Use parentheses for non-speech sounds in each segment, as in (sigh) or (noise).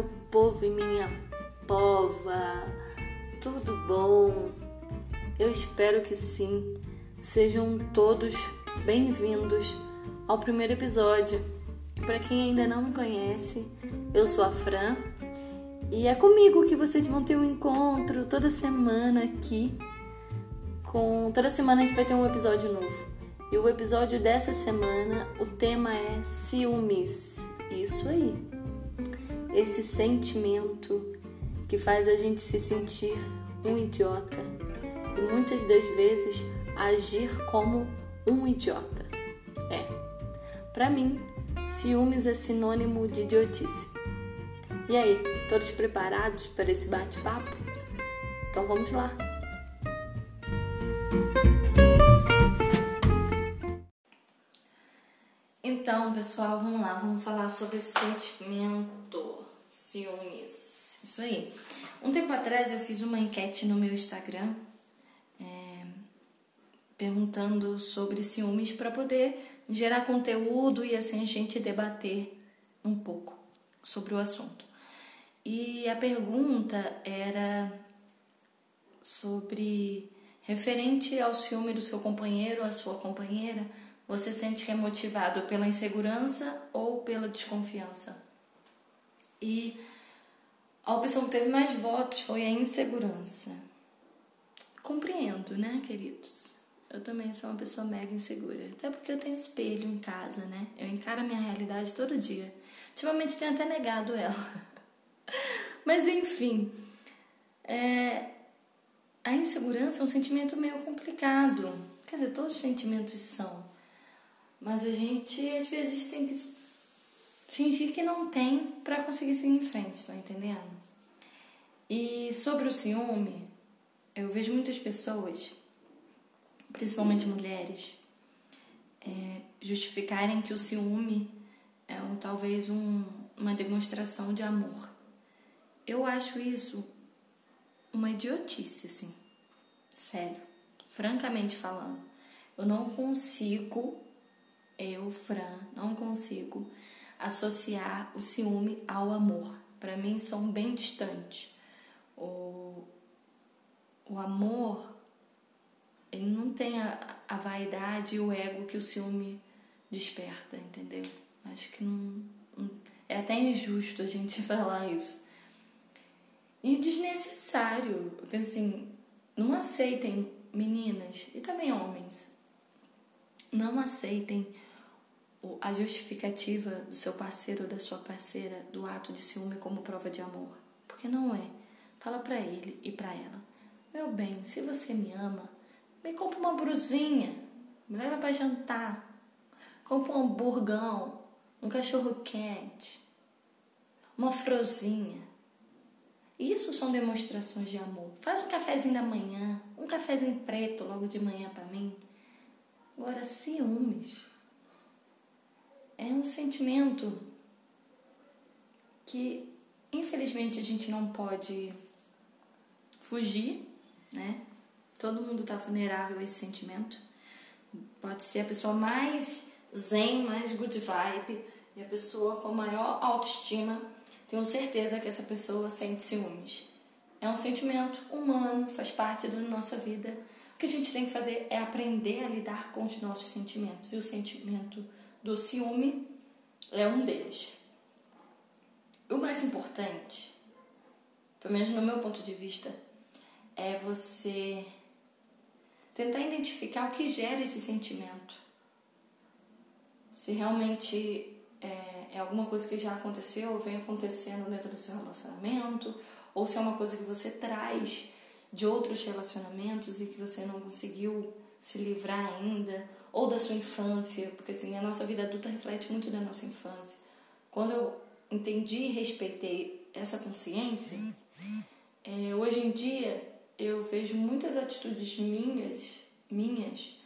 meu povo e minha pova, tudo bom? Eu espero que sim. Sejam todos bem-vindos ao primeiro episódio. Para quem ainda não me conhece, eu sou a Fran e é comigo que vocês vão ter um encontro toda semana aqui. Com toda semana a gente vai ter um episódio novo. E o episódio dessa semana, o tema é ciúmes. Isso aí. Esse sentimento que faz a gente se sentir um idiota e muitas das vezes agir como um idiota. É. Para mim, ciúmes é sinônimo de idiotice. E aí, todos preparados para esse bate-papo? Então vamos lá. Então, pessoal, vamos lá, vamos falar sobre sentimento, ciúmes. Isso aí. Um tempo atrás eu fiz uma enquete no meu Instagram é, perguntando sobre ciúmes para poder gerar conteúdo e assim a gente debater um pouco sobre o assunto. E a pergunta era sobre referente ao ciúme do seu companheiro ou a sua companheira você sente que é motivado pela insegurança ou pela desconfiança? E a opção que teve mais votos foi a insegurança. Compreendo, né, queridos? Eu também sou uma pessoa mega insegura. Até porque eu tenho espelho em casa, né? Eu encaro a minha realidade todo dia. Ultimamente tenho até negado ela. (laughs) Mas enfim, é... a insegurança é um sentimento meio complicado. Quer dizer, todos os sentimentos são. Mas a gente às vezes tem que fingir que não tem para conseguir seguir em frente, estão entendendo? E sobre o ciúme, eu vejo muitas pessoas, principalmente mulheres, é, justificarem que o ciúme é um, talvez um, uma demonstração de amor. Eu acho isso uma idiotice, assim. Sério. Francamente falando. Eu não consigo eu, Fran, não consigo associar o ciúme ao amor. Para mim são bem distantes. O, o amor, ele não tem a, a vaidade e o ego que o ciúme desperta, entendeu? Acho que não, não é até injusto a gente (laughs) falar isso. E desnecessário. Eu penso assim, não aceitem meninas e também homens. Não aceitem a justificativa do seu parceiro ou da sua parceira do ato de ciúme como prova de amor. Porque não é. Fala para ele e para ela: Meu bem, se você me ama, me compra uma brusinha, me leva para jantar, compra um hamburgão, um cachorro quente, uma frozinha. Isso são demonstrações de amor. Faz um cafezinho da manhã, um cafezinho preto logo de manhã para mim. Agora, ciúmes é um sentimento que infelizmente a gente não pode fugir, né? Todo mundo está vulnerável a esse sentimento. Pode ser a pessoa mais zen, mais good vibe e a pessoa com maior autoestima. Tenho certeza que essa pessoa sente ciúmes. É um sentimento humano, faz parte da nossa vida. O que a gente tem que fazer é aprender a lidar com os nossos sentimentos. E o sentimento do ciúme é um deles. O mais importante, pelo menos no meu ponto de vista, é você tentar identificar o que gera esse sentimento. Se realmente é, é, alguma coisa que já aconteceu ou vem acontecendo dentro do seu relacionamento, ou se é uma coisa que você traz de outros relacionamentos e que você não conseguiu se livrar ainda, ou da sua infância, porque assim, a nossa vida adulta reflete muito da nossa infância. Quando eu entendi e respeitei essa consciência, é, hoje em dia eu vejo muitas atitudes minhas, minhas,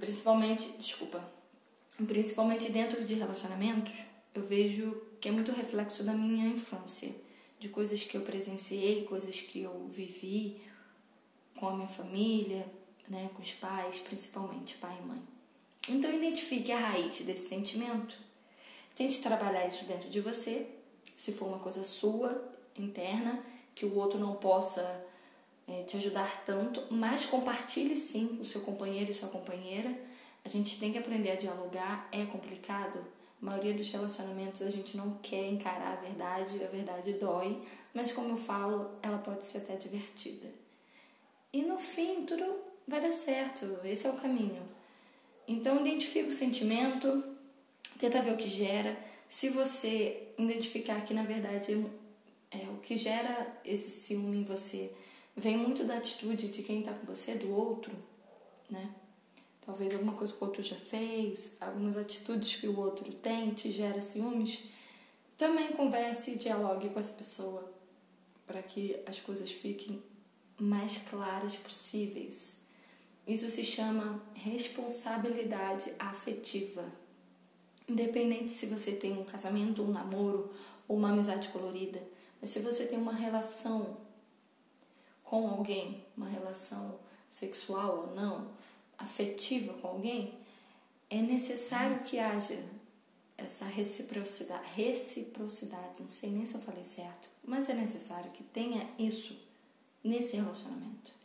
principalmente, desculpa, principalmente dentro de relacionamentos, eu vejo que é muito reflexo da minha infância, de coisas que eu presenciei, coisas que eu vivi com a minha família, né, com os pais, principalmente pai e mãe. Então identifique a raiz desse sentimento. Tente trabalhar isso dentro de você se for uma coisa sua, interna, que o outro não possa é, te ajudar tanto, mas compartilhe sim o seu companheiro e sua companheira. A gente tem que aprender a dialogar, é complicado. A maioria dos relacionamentos a gente não quer encarar a verdade, a verdade dói, mas como eu falo, ela pode ser até divertida. E no fim, tudo vai dar certo, esse é o caminho. Então, identifica o sentimento, tenta ver o que gera. Se você identificar que, na verdade, é, o que gera esse ciúme em você vem muito da atitude de quem está com você, do outro, né? Talvez alguma coisa que o outro já fez, algumas atitudes que o outro tem te gera ciúmes. Também converse e dialogue com essa pessoa para que as coisas fiquem mais claras possíveis. Isso se chama responsabilidade afetiva. Independente se você tem um casamento, um namoro ou uma amizade colorida, mas se você tem uma relação com alguém, uma relação sexual ou não, afetiva com alguém, é necessário que haja essa reciprocidade, reciprocidade, não sei nem se eu falei certo, mas é necessário que tenha isso nesse relacionamento.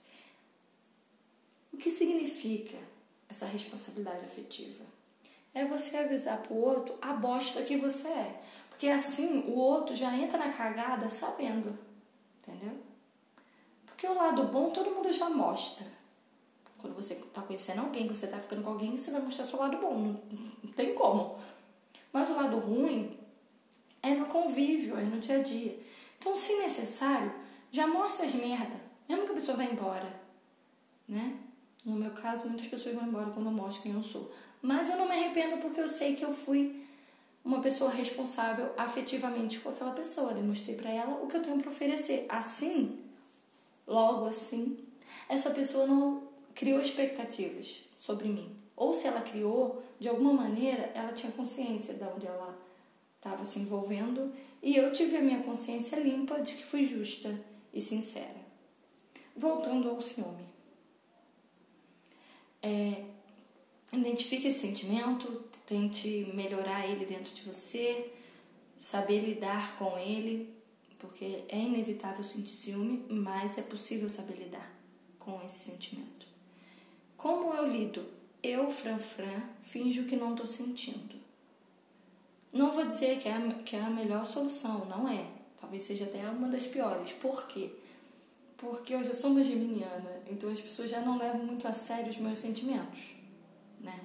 O que significa essa responsabilidade afetiva? É você avisar pro outro a bosta que você é. Porque assim o outro já entra na cagada sabendo. Entendeu? Porque o lado bom todo mundo já mostra. Quando você está conhecendo alguém, quando você está ficando com alguém, você vai mostrar seu lado bom. Não, não tem como. Mas o lado ruim é no convívio, é no dia a dia. Então, se necessário, já mostra as merda, mesmo que a pessoa vá embora, né? No meu caso, muitas pessoas vão embora quando eu mostro quem eu sou. Mas eu não me arrependo porque eu sei que eu fui uma pessoa responsável afetivamente com aquela pessoa. Demonstrei para ela o que eu tenho para oferecer. Assim, logo assim, essa pessoa não criou expectativas sobre mim. Ou se ela criou, de alguma maneira, ela tinha consciência de onde ela estava se envolvendo e eu tive a minha consciência limpa de que fui justa e sincera. Voltando ao ciúme. É, identifique esse sentimento, tente melhorar ele dentro de você, saber lidar com ele, porque é inevitável sentir ciúme, mas é possível saber lidar com esse sentimento. Como eu lido? Eu, Fran Fran, finjo que não estou sentindo. Não vou dizer que é, a, que é a melhor solução, não é. Talvez seja até uma das piores. Por quê? Porque eu já sou uma geminiana, então as pessoas já não levam muito a sério os meus sentimentos, né?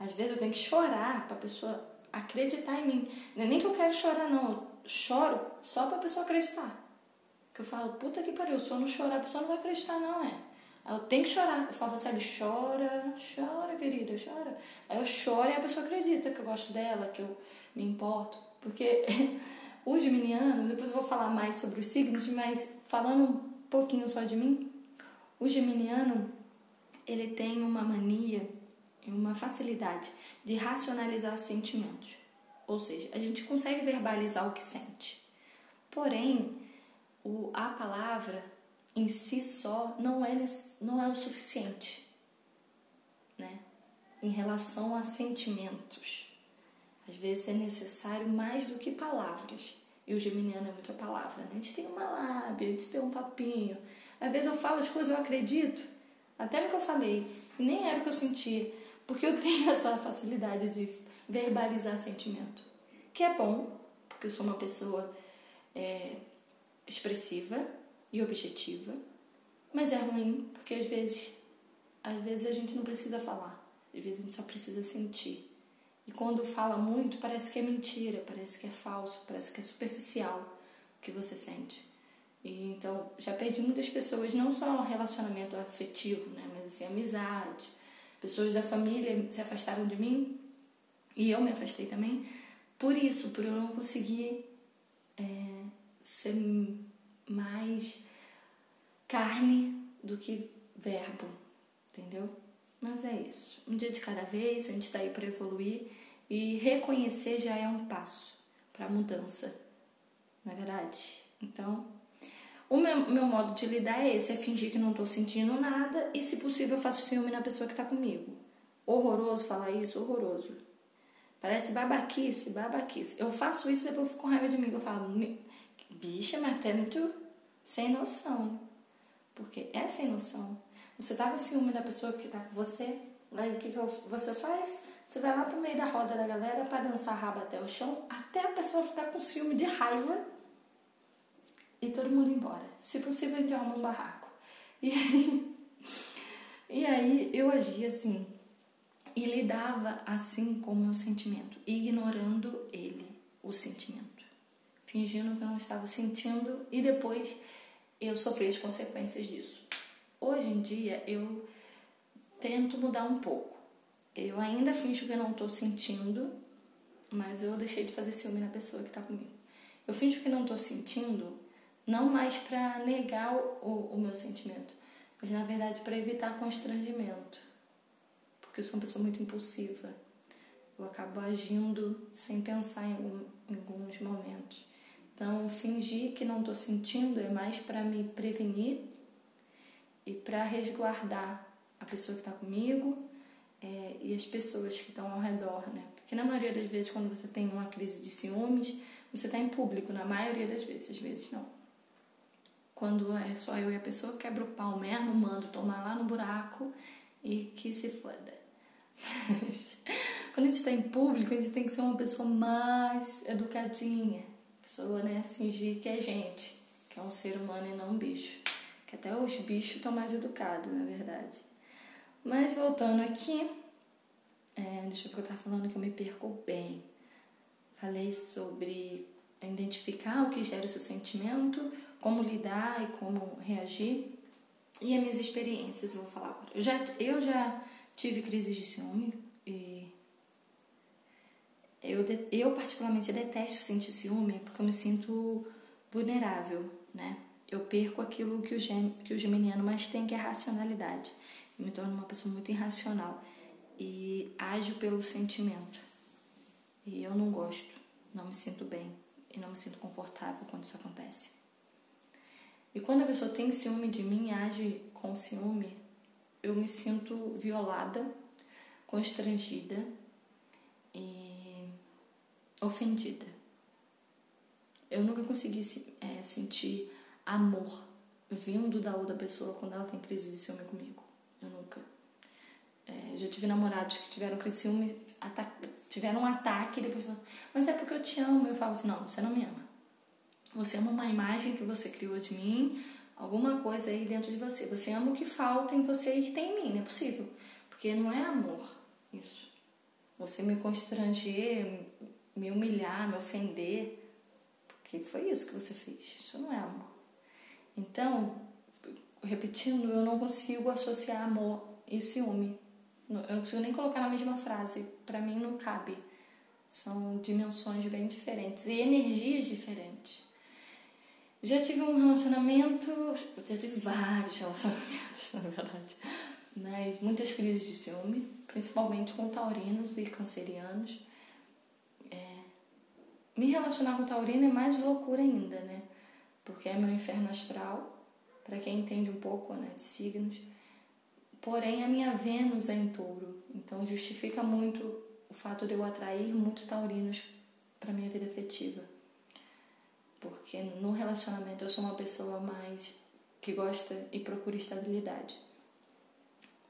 Às vezes eu tenho que chorar para a pessoa acreditar em mim. Não é nem que eu quero chorar, não. Eu choro só para a pessoa acreditar. Que eu falo, puta que pariu, se eu não chorar, a pessoa não vai acreditar, não, é. Aí eu tenho que chorar. Eu falo assim, chora, chora, querida, chora. Aí eu choro e a pessoa acredita que eu gosto dela, que eu me importo. Porque (laughs) o geminiano, depois eu vou falar mais sobre os signos, mas falando pouquinho só de mim, o geminiano, ele tem uma mania e uma facilidade de racionalizar sentimentos. Ou seja, a gente consegue verbalizar o que sente. Porém, o, a palavra em si só não é, não é o suficiente, né? Em relação a sentimentos. Às vezes é necessário mais do que palavras. E o geminiano é muita palavra, né? A gente tem uma lábia, a gente tem um papinho. Às vezes eu falo as coisas, eu acredito, até no que eu falei, e nem era o que eu sentia, porque eu (laughs) tenho essa facilidade de verbalizar sentimento. Que é bom, porque eu sou uma pessoa é, expressiva e objetiva, mas é ruim, porque às vezes, às vezes a gente não precisa falar, às vezes a gente só precisa sentir. E quando fala muito, parece que é mentira, parece que é falso, parece que é superficial o que você sente. E então, já perdi muitas pessoas, não só relacionamento afetivo, né, mas assim, amizade. Pessoas da família se afastaram de mim e eu me afastei também por isso, por eu não conseguir é, ser mais carne do que verbo, entendeu? Mas é isso. Um dia de cada vez, a gente está aí para evoluir e reconhecer já é um passo para mudança, não é verdade? Então, o meu, meu modo de lidar é esse: é fingir que não estou sentindo nada e, se possível, eu faço ciúme na pessoa que está comigo. Horroroso falar isso, horroroso. Parece babaquice, babaquice. Eu faço isso depois eu fico com raiva de mim. Eu falo, bicha, mas é muito sem noção. Porque é sem noção. Você tá com ciúme da pessoa que tá com você, aí o que, que você faz? Você vai lá pro meio da roda da galera para dançar a raba até o chão, até a pessoa ficar com ciúme de raiva e todo mundo embora. Se possível, a gente arruma um barraco. E aí, (laughs) e aí eu agia assim e lidava assim com o meu sentimento, ignorando ele, o sentimento, fingindo que eu não estava sentindo e depois eu sofri as consequências disso. Hoje em dia eu tento mudar um pouco. Eu ainda finjo que não estou sentindo, mas eu deixei de fazer ciúme na pessoa que está comigo. Eu finjo que não estou sentindo, não mais para negar o, o meu sentimento, mas na verdade para evitar constrangimento. Porque eu sou uma pessoa muito impulsiva. Eu acabo agindo sem pensar em, em alguns momentos. Então, fingir que não estou sentindo é mais para me prevenir e para resguardar a pessoa que está comigo é, e as pessoas que estão ao redor, né? Porque na maioria das vezes, quando você tem uma crise de ciúmes, você está em público, na maioria das vezes, às vezes não. Quando é só eu e a pessoa, quebra o pau mesmo, mando tomar lá no buraco e que se foda. (laughs) quando a gente está em público, a gente tem que ser uma pessoa mais educadinha. Pessoa, né? Fingir que é gente, que é um ser humano e não um bicho. Que até os bichos estão mais educados, na verdade. Mas voltando aqui, é, deixa eu ver o que eu falando que eu me perco bem. Falei sobre identificar o que gera o seu sentimento, como lidar e como reagir. E as minhas experiências, eu vou falar agora. Eu já, eu já tive crises de ciúme e eu, eu particularmente detesto sentir ciúme porque eu me sinto vulnerável, né? Eu perco aquilo que o, gem, que o geminiano mais tem, que é a racionalidade. Eu me torno uma pessoa muito irracional e ajo pelo sentimento. E eu não gosto, não me sinto bem e não me sinto confortável quando isso acontece. E quando a pessoa tem ciúme de mim e age com ciúme, eu me sinto violada, constrangida e ofendida. Eu nunca consegui é, sentir amor vindo da outra pessoa quando ela tem crise de ciúme comigo. Eu nunca. É, já tive namorados que tiveram crise de ciúme, tiveram um ataque e depois falaram, mas é porque eu te amo. Eu falo assim, não, você não me ama. Você ama uma imagem que você criou de mim, alguma coisa aí dentro de você. Você ama o que falta em você e que tem em mim, não é possível. Porque não é amor isso. Você me constranger, me humilhar, me ofender, porque foi isso que você fez. Isso não é amor. Então, repetindo, eu não consigo associar amor e ciúme. Eu não consigo nem colocar na mesma frase. Para mim não cabe. São dimensões bem diferentes e energias diferentes. Já tive um relacionamento, já tive vários relacionamentos, (laughs) na verdade, mas muitas crises de ciúme, principalmente com taurinos e cancerianos. É, me relacionar com taurino é mais loucura ainda, né? Porque é meu inferno astral, para quem entende um pouco né, de signos. Porém, a minha Vênus é em touro, então justifica muito o fato de eu atrair muito taurinos para minha vida afetiva porque no relacionamento eu sou uma pessoa mais que gosta e procura estabilidade.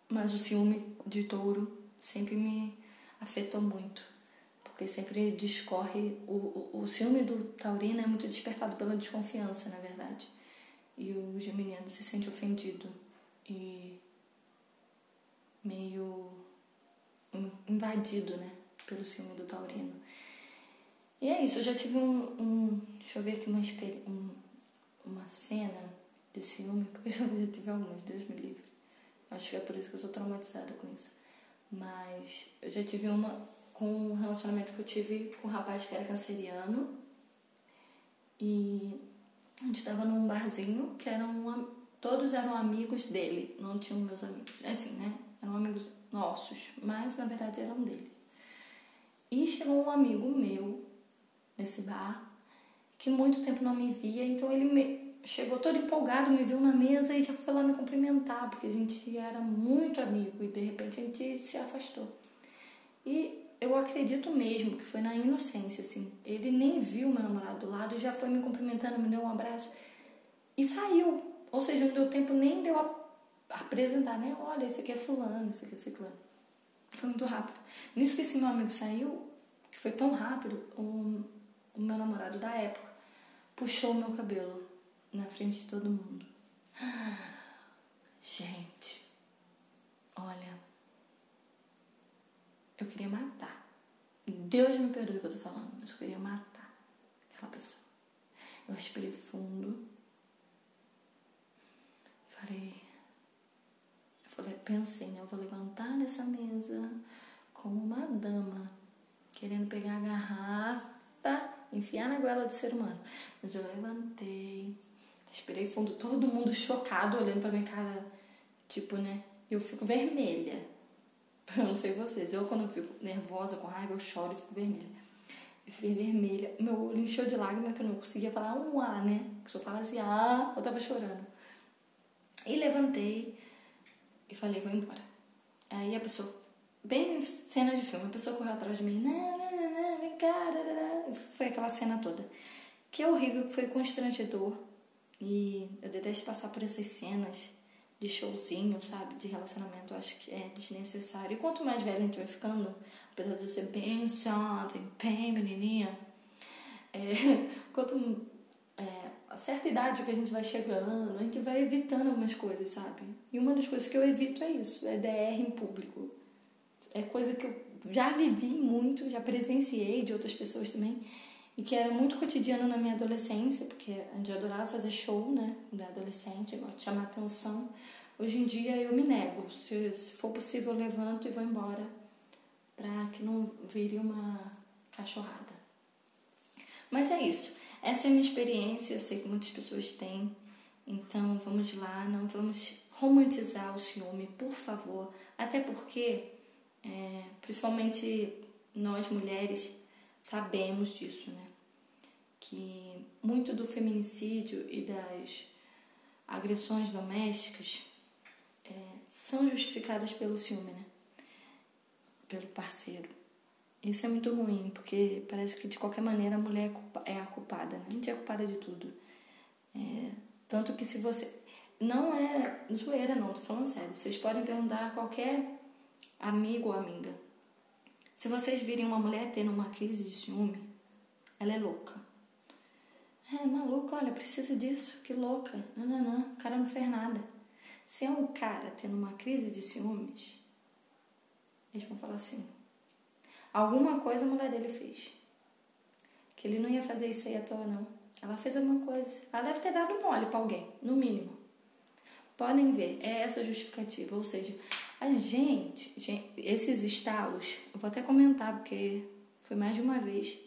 Mas o ciúme de touro sempre me afetou muito, porque sempre discorre. O, o, o ciúme do taurino é muito despertado pela desconfiança, na verdade. E o geminiano se sente ofendido e meio invadido, né, pelo ciúme do taurino. E é isso, eu já tive um. um deixa eu ver aqui uma, um, uma cena de ciúme, (laughs) porque eu já tive algumas, Deus me livre. Acho que é por isso que eu sou traumatizada com isso. Mas eu já tive uma com um relacionamento que eu tive com um rapaz que era canceriano. E a gente estava num barzinho que eram. Todos eram amigos dele, não tinham meus amigos. Assim, né? Eram amigos nossos, mas na verdade eram dele. E chegou um amigo meu nesse bar, que muito tempo não me via, então ele me chegou todo empolgado, me viu na mesa e já foi lá me cumprimentar, porque a gente era muito amigo e de repente a gente se afastou. E eu acredito mesmo que foi na inocência, assim. Ele nem viu meu namorado do lado já foi me cumprimentando, me deu um abraço e saiu. Ou seja, não deu tempo nem de eu apresentar, né? Olha, esse aqui é fulano, esse aqui é ciclano. Foi muito rápido. Nisso que esse meu amigo saiu, que foi tão rápido, o, o meu namorado da época puxou o meu cabelo na frente de todo mundo. (gasps) Gente, olha, eu queria matar. Deus me perdoe o que eu tô falando, mas eu queria matar aquela pessoa. Eu respirei fundo. Falei, eu falei, pensei, né? Eu vou levantar nessa mesa como uma dama, querendo pegar a garrafa, enfiar na goela do ser humano. Mas eu levantei, respirei fundo, todo mundo chocado olhando pra minha cara, tipo, né? Eu fico vermelha. (laughs) Eu não sei vocês. Eu, quando fico nervosa, com raiva, eu choro e fico vermelha. Eu fiquei vermelha. Meu olho encheu de lágrimas que eu não conseguia falar um A, né? Que se eu falasse A, eu tava chorando. E levantei e falei, vou embora. Aí a pessoa, bem cena de filme, a pessoa correu atrás de mim. Não, não, não vem cá. Foi aquela cena toda. Que é horrível, que foi constrangedor. E eu detesto passar por essas cenas de showzinho, sabe? De relacionamento, acho que é desnecessário. E quanto mais velha a gente vai ficando, apesar de eu ser bem jovem, bem menininha, é, (laughs) quanto é, a certa idade que a gente vai chegando, a gente vai evitando algumas coisas, sabe? E uma das coisas que eu evito é isso, é DR em público. É coisa que eu já vivi muito, já presenciei de outras pessoas também, e que era muito cotidiano na minha adolescência, porque a gente adorava fazer show, né, da adolescente, gosto de chamar atenção. Hoje em dia eu me nego, se, se for possível eu levanto e vou embora, para que não vire uma cachorrada. Mas é isso, essa é a minha experiência, eu sei que muitas pessoas têm, então vamos lá, não vamos romantizar o ciúme, por favor, até porque, é, principalmente nós mulheres, sabemos disso, né? Que muito do feminicídio e das agressões domésticas é, são justificadas pelo ciúme, né? Pelo parceiro. Isso é muito ruim, porque parece que de qualquer maneira a mulher é a culpada, né? A gente é culpada de tudo. É, tanto que se você. Não é zoeira, não, tô falando sério. Vocês podem perguntar a qualquer amigo ou amiga se vocês virem uma mulher tendo uma crise de ciúme, ela é louca. É maluca, olha, precisa disso, que louca. Não, não, não, o cara não fez nada. Se é um cara tendo uma crise de ciúmes, eles vão falar assim: alguma coisa a mulher dele fez. Que ele não ia fazer isso aí à toa, não. Ela fez alguma coisa. Ela deve ter dado mole para alguém, no mínimo. Podem ver, é essa justificativa. Ou seja, a gente, gente, esses estalos, eu vou até comentar porque foi mais de uma vez.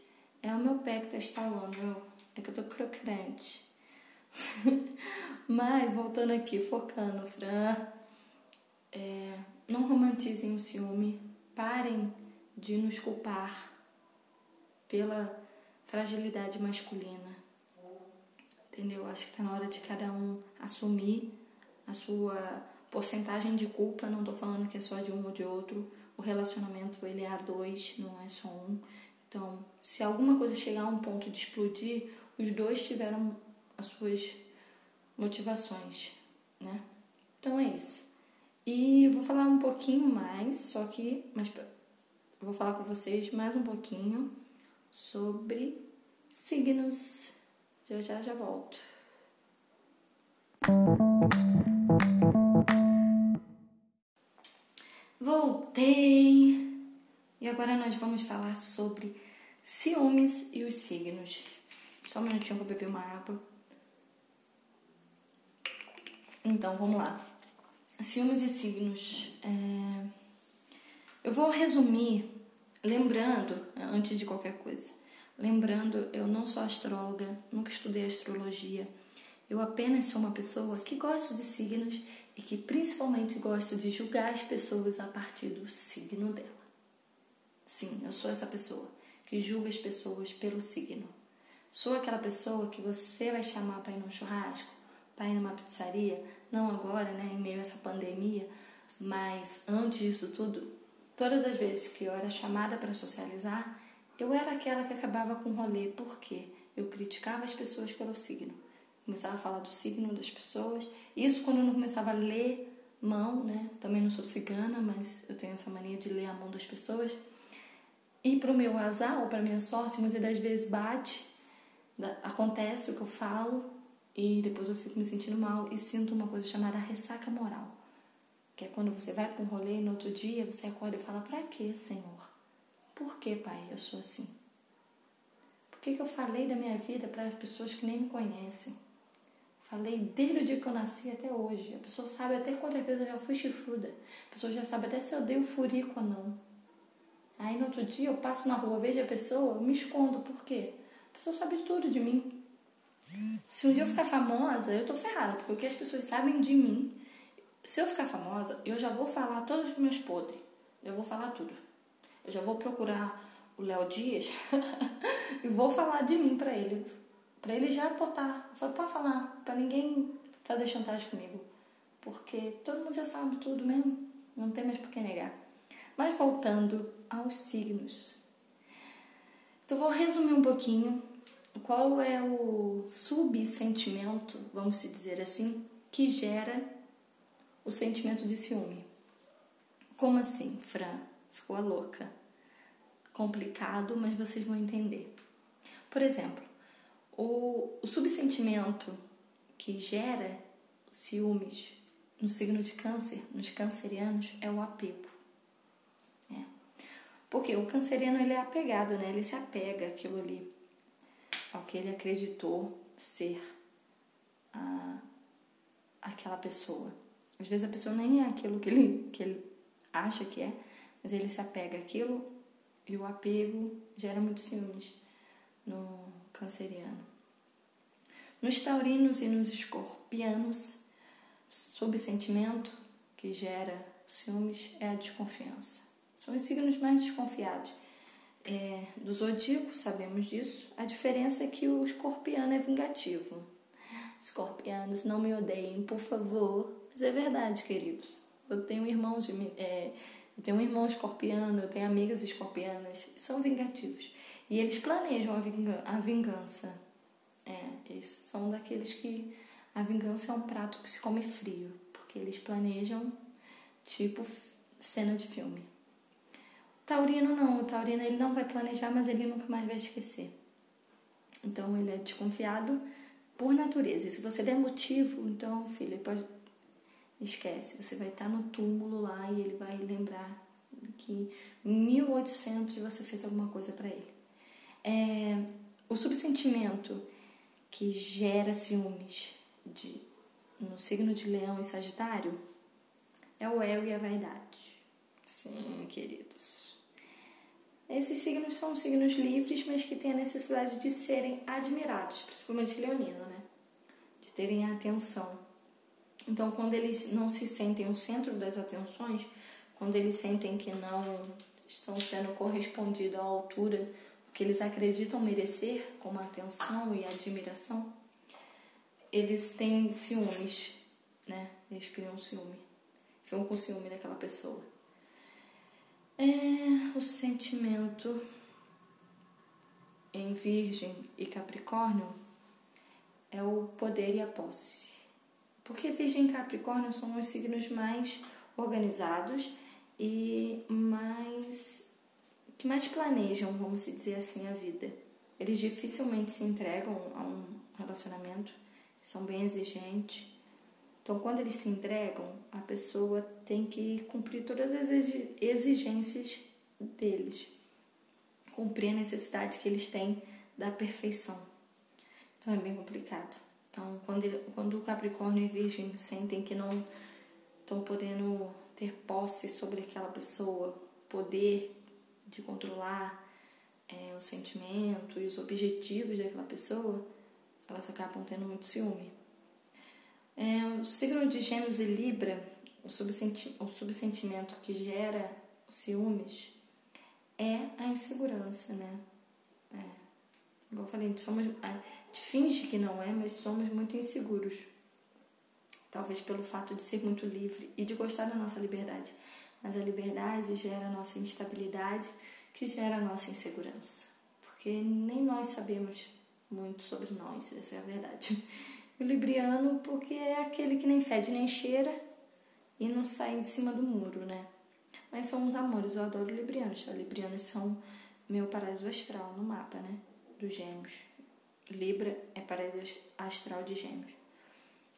É o meu pé que tá estalando, é que eu tô crocante. (laughs) Mas, voltando aqui, focando, Fran, é, não romantizem o ciúme, parem de nos culpar pela fragilidade masculina. Entendeu? Acho que tá na hora de cada um assumir a sua porcentagem de culpa, não estou falando que é só de um ou de outro. O relacionamento ele é a dois, não é só um. Então, se alguma coisa chegar a um ponto de explodir, os dois tiveram as suas motivações, né? Então é isso. E vou falar um pouquinho mais, só que, mas vou falar com vocês mais um pouquinho sobre signos. Já já já volto. Voltei! E agora nós vamos falar sobre ciúmes e os signos. Só um minutinho, vou beber uma água. Então, vamos lá. Ciúmes e signos. É... Eu vou resumir, lembrando, antes de qualquer coisa, lembrando, eu não sou astróloga, nunca estudei astrologia. Eu apenas sou uma pessoa que gosto de signos e que principalmente gosto de julgar as pessoas a partir do signo dela. Sim, eu sou essa pessoa que julga as pessoas pelo signo. Sou aquela pessoa que você vai chamar para ir num churrasco, para ir numa pizzaria, não agora, né, em meio a essa pandemia, mas antes disso tudo, todas as vezes que eu era chamada para socializar, eu era aquela que acabava com o rolê, porque eu criticava as pessoas pelo signo. Começava a falar do signo das pessoas. Isso quando eu não começava a ler mão, né? Também não sou cigana, mas eu tenho essa mania de ler a mão das pessoas. E para o meu azar ou para minha sorte, muitas das vezes bate, acontece o que eu falo e depois eu fico me sentindo mal e sinto uma coisa chamada ressaca moral. Que é quando você vai para um rolê e no outro dia você acorda e fala: Para quê, Senhor? Por que, Pai, eu sou assim? Por que, que eu falei da minha vida para pessoas que nem me conhecem? Falei desde o dia que eu nasci até hoje. A pessoa sabe até quantas vezes eu já fui chifruda. A pessoa já sabe até se eu dei o furico ou não. Aí no outro dia eu passo na rua, vejo a pessoa, eu me escondo. Por quê? A pessoa sabe tudo de mim. Se um dia eu ficar famosa, eu tô ferrada, porque o que as pessoas sabem de mim, se eu ficar famosa, eu já vou falar todos os meus podres. Eu vou falar tudo. Eu já vou procurar o Léo Dias (laughs) e vou falar de mim para ele. Para ele já botar. Pode falar, para ninguém fazer chantagem comigo. Porque todo mundo já sabe tudo mesmo. Não tem mais por que negar. Mas voltando aos signos. Então vou resumir um pouquinho qual é o subsentimento, vamos dizer assim, que gera o sentimento de ciúme. Como assim, Fran? Ficou louca. Complicado, mas vocês vão entender. Por exemplo, o, o subsentimento que gera ciúmes no signo de câncer, nos cancerianos, é o apego. É. Porque o canceriano ele é apegado, né? Ele se apega àquilo ali ao que ele acreditou ser a, aquela pessoa. Às vezes a pessoa nem é aquilo que ele, que ele acha que é, mas ele se apega àquilo e o apego gera muitos ciúmes no canceriano. Nos taurinos e nos escorpianos, subsentimento que gera ciúmes é a desconfiança. São os signos mais desconfiados é, do zodíaco, sabemos disso. A diferença é que o escorpiano é vingativo. Escorpianos, não me odeiem, por favor. Mas é verdade, queridos. Eu tenho irmãos de, é, eu tenho um irmão escorpiano, eu tenho amigas escorpianas, são vingativos. E eles planejam a vingança. É, eles são daqueles que a vingança é um prato que se come frio, porque eles planejam tipo cena de filme. Taurino não, o taurino ele não vai planejar, mas ele nunca mais vai esquecer. Então ele é desconfiado por natureza. E se você der motivo, então, filho, pode esquece, você vai estar no túmulo lá e ele vai lembrar que em 1800 você fez alguma coisa para ele. É, o subsentimento que gera ciúmes de, no signo de Leão e Sagitário é o eu e a vaidade. Sim, queridos. Esses signos são signos livres, mas que têm a necessidade de serem admirados, principalmente leonino, né? De terem atenção. Então, quando eles não se sentem o centro das atenções, quando eles sentem que não estão sendo correspondidos à altura que eles acreditam merecer, como atenção e admiração, eles têm ciúmes, né? Eles criam ciúme. Ficam com ciúme daquela pessoa. É o sentimento em Virgem e Capricórnio é o poder e a posse. Porque Virgem e Capricórnio são os signos mais organizados e mais que mais planejam, vamos dizer assim, a vida. Eles dificilmente se entregam a um relacionamento, são bem exigentes então, quando eles se entregam, a pessoa tem que cumprir todas as exigências deles, cumprir a necessidade que eles têm da perfeição. Então, é bem complicado. Então, quando, ele, quando o Capricórnio e Virgem sentem que não estão podendo ter posse sobre aquela pessoa, poder de controlar é, o sentimento e os objetivos daquela pessoa, elas acabam tendo muito ciúme. É, o signo de Gêmeos e Libra, o, subsenti o subsentimento que gera ciúmes é a insegurança, né? É. Igual eu falei, somos, a gente finge que não é, mas somos muito inseguros. Talvez pelo fato de ser muito livre e de gostar da nossa liberdade. Mas a liberdade gera a nossa instabilidade, que gera a nossa insegurança. Porque nem nós sabemos muito sobre nós, essa é a verdade. O libriano, porque é aquele que nem fede nem cheira e não sai de cima do muro, né? Mas são os amores, eu adoro librianos, tá? Librianos são meu paraíso astral no mapa, né? Dos gêmeos. Libra é paraíso astral de gêmeos.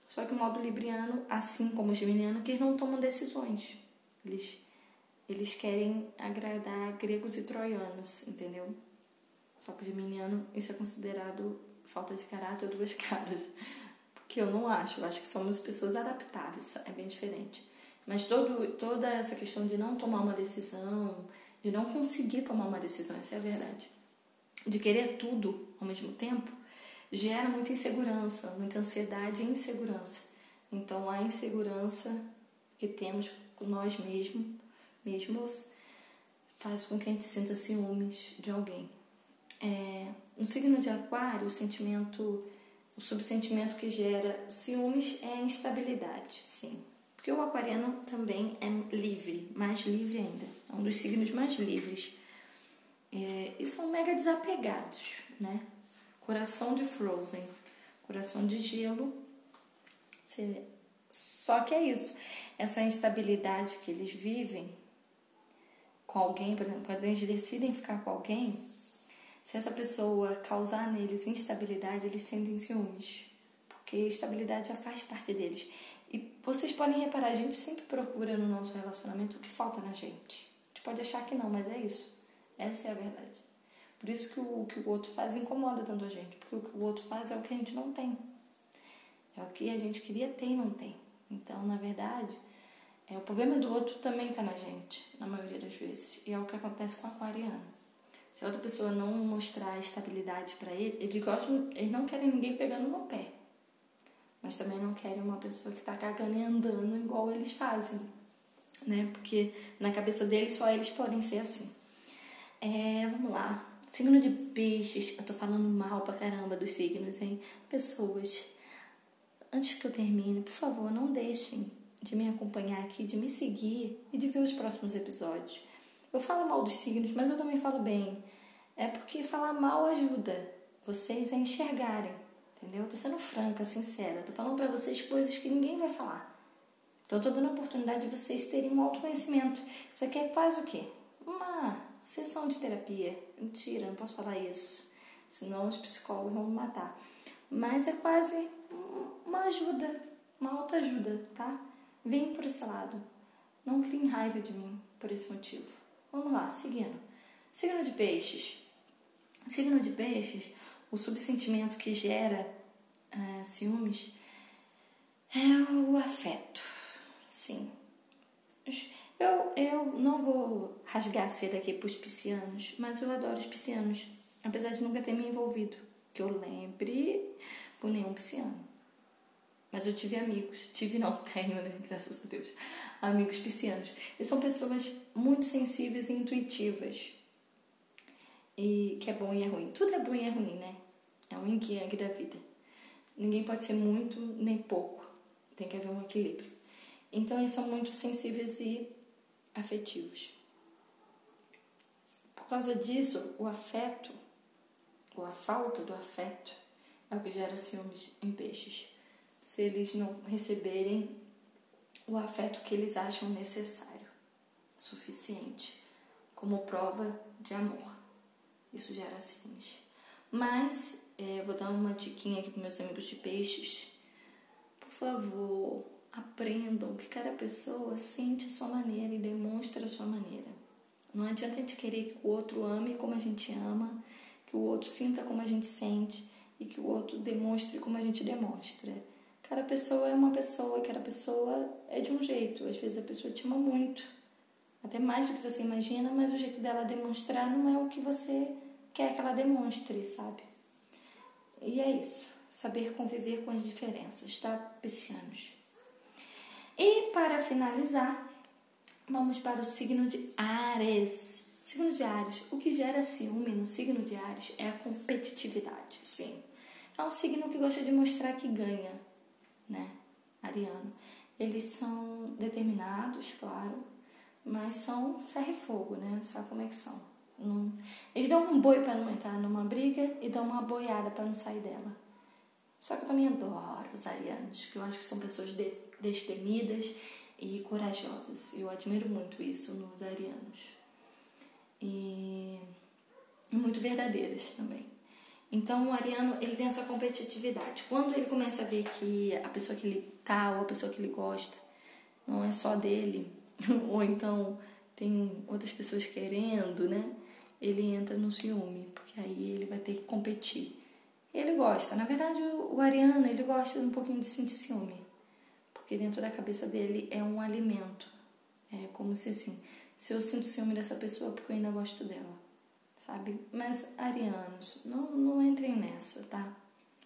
Só que o modo libriano, assim como o geminiano, que não tomam decisões. Eles, eles querem agradar gregos e troianos, entendeu? Só que geminiano, isso é considerado falta de caráter duas (laughs) caras. Porque eu não acho, eu acho que somos pessoas adaptáveis, é bem diferente. Mas todo, toda essa questão de não tomar uma decisão, de não conseguir tomar uma decisão, essa é a verdade. De querer tudo ao mesmo tempo, gera muita insegurança, muita ansiedade e insegurança. Então, a insegurança que temos com nós mesmos, mesmos faz com que a gente sinta ciúmes de alguém. É, no signo de Aquário, o sentimento, o subsentimento que gera ciúmes é a instabilidade, sim. Porque o aquariano também é livre, mais livre ainda. É um dos signos mais livres. É, e são mega desapegados, né? Coração de Frozen, coração de gelo. Só que é isso. Essa instabilidade que eles vivem com alguém, por exemplo, quando eles decidem ficar com alguém, se essa pessoa causar neles instabilidade, eles sentem ciúmes. Porque estabilidade já faz parte deles. E vocês podem reparar, a gente sempre procura no nosso relacionamento o que falta na gente. A gente pode achar que não, mas é isso. Essa é a verdade. Por isso que o, que o outro faz incomoda tanto a gente. Porque o que o outro faz é o que a gente não tem. É o que a gente queria ter e não tem. Então, na verdade, é, o problema do outro também está na gente, na maioria das vezes. E é o que acontece com o aquariano. Se a outra pessoa não mostrar estabilidade para ele, eles gostam, eles não querem ninguém pegando no pé. Mas também não querem uma pessoa que tá cagando e andando igual eles fazem, né? Porque na cabeça deles só eles podem ser assim. É, vamos lá. Signo de peixes, eu tô falando mal pra caramba dos signos, hein? Pessoas, antes que eu termine, por favor, não deixem de me acompanhar aqui, de me seguir e de ver os próximos episódios. Eu falo mal dos signos, mas eu também falo bem. É porque falar mal ajuda vocês a enxergarem, entendeu? Eu tô sendo franca, sincera. Tô falando para vocês coisas que ninguém vai falar. Então, eu tô dando a oportunidade de vocês terem um autoconhecimento. Isso aqui é quase o quê? Uma sessão de terapia. Mentira, não posso falar isso. Senão os psicólogos vão me matar. Mas é quase uma ajuda, uma autoajuda, tá? Vem por esse lado. Não criem raiva de mim por esse motivo. Vamos lá, seguindo. Signo de peixes. Signo de peixes, o subsentimento que gera uh, ciúmes é o afeto. Sim. Eu, eu não vou rasgar a seda aqui para os piscianos, mas eu adoro os piscianos, apesar de nunca ter me envolvido, que eu lembre com nenhum pisciano. Mas eu tive amigos, tive não, (laughs) tenho, né? Graças a Deus. Amigos piscianos. E são pessoas muito sensíveis e intuitivas. E que é bom e é ruim. Tudo é bom e é ruim, né? É um yin da vida. Ninguém pode ser muito nem pouco. Tem que haver um equilíbrio. Então eles são muito sensíveis e afetivos. Por causa disso, o afeto, ou a falta do afeto, é o que gera ciúmes em peixes se eles não receberem o afeto que eles acham necessário, suficiente, como prova de amor. Isso gera ciúmes. Mas, é, vou dar uma diquinha aqui para meus amigos de peixes. Por favor, aprendam que cada pessoa sente a sua maneira e demonstra a sua maneira. Não adianta a gente querer que o outro ame como a gente ama, que o outro sinta como a gente sente e que o outro demonstre como a gente demonstra. Cada pessoa é uma pessoa, cada pessoa é de um jeito. Às vezes a pessoa te ama muito, até mais do que você imagina, mas o jeito dela demonstrar não é o que você quer que ela demonstre, sabe? E é isso. Saber conviver com as diferenças, tá, piscianos? E para finalizar, vamos para o signo de Ares. Signo de Ares, o que gera ciúme no signo de Ares é a competitividade, sim. É um signo que gosta de mostrar que ganha, né, ariano, eles são determinados, claro, mas são ferro e fogo, né? Sabe como é que são? Eles dão um boi para não entrar numa briga e dão uma boiada para não sair dela. Só que eu também adoro os arianos, que eu acho que são pessoas destemidas e corajosas. Eu admiro muito isso nos arianos. E muito verdadeiras também. Então o ariano ele tem essa competitividade. Quando ele começa a ver que a pessoa que ele tá ou a pessoa que ele gosta não é só dele, (laughs) ou então tem outras pessoas querendo, né? Ele entra no ciúme, porque aí ele vai ter que competir. Ele gosta, na verdade o ariano ele gosta um pouquinho de sentir ciúme, porque dentro da cabeça dele é um alimento. É como se assim, se eu sinto ciúme dessa pessoa é porque eu ainda gosto dela sabe? Mas arianos, não, não entrem nessa, tá?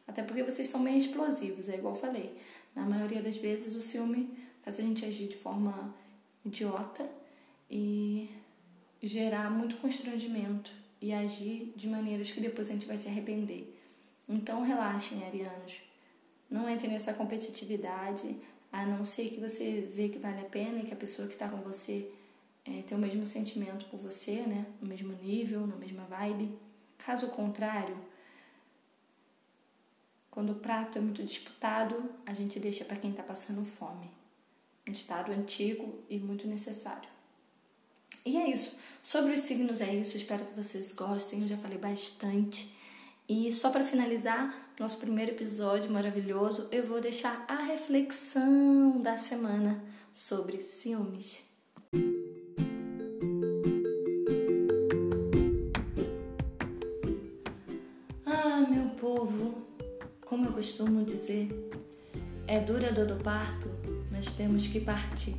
Até porque vocês são bem explosivos, é igual eu falei. Na maioria das vezes o ciúme faz a gente agir de forma idiota e gerar muito constrangimento e agir de maneiras que depois a gente vai se arrepender. Então relaxem, arianos. Não entrem nessa competitividade, a não ser que você vê que vale a pena e que a pessoa que está com você é, ter o mesmo sentimento por você, né? No mesmo nível, na mesma vibe. Caso contrário, quando o prato é muito disputado, a gente deixa para quem está passando fome. Um estado antigo e muito necessário. E é isso. Sobre os signos é isso. Espero que vocês gostem. Eu já falei bastante. E só para finalizar nosso primeiro episódio maravilhoso, eu vou deixar a reflexão da semana sobre ciúmes. Costumo dizer, é dura a dor do parto, mas temos que partir.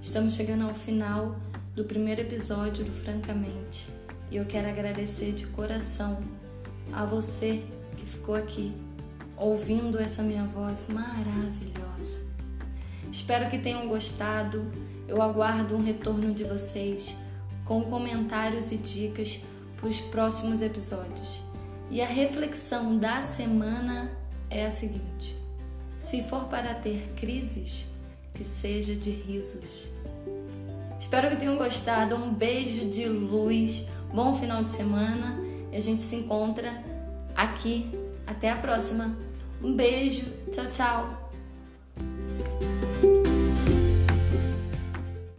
Estamos chegando ao final do primeiro episódio do Francamente e eu quero agradecer de coração a você que ficou aqui ouvindo essa minha voz maravilhosa. Espero que tenham gostado. Eu aguardo um retorno de vocês com comentários e dicas para os próximos episódios. E a reflexão da semana é a seguinte: se for para ter crises, que seja de risos. Espero que tenham gostado. Um beijo de luz, bom final de semana e a gente se encontra aqui. Até a próxima. Um beijo, tchau, tchau.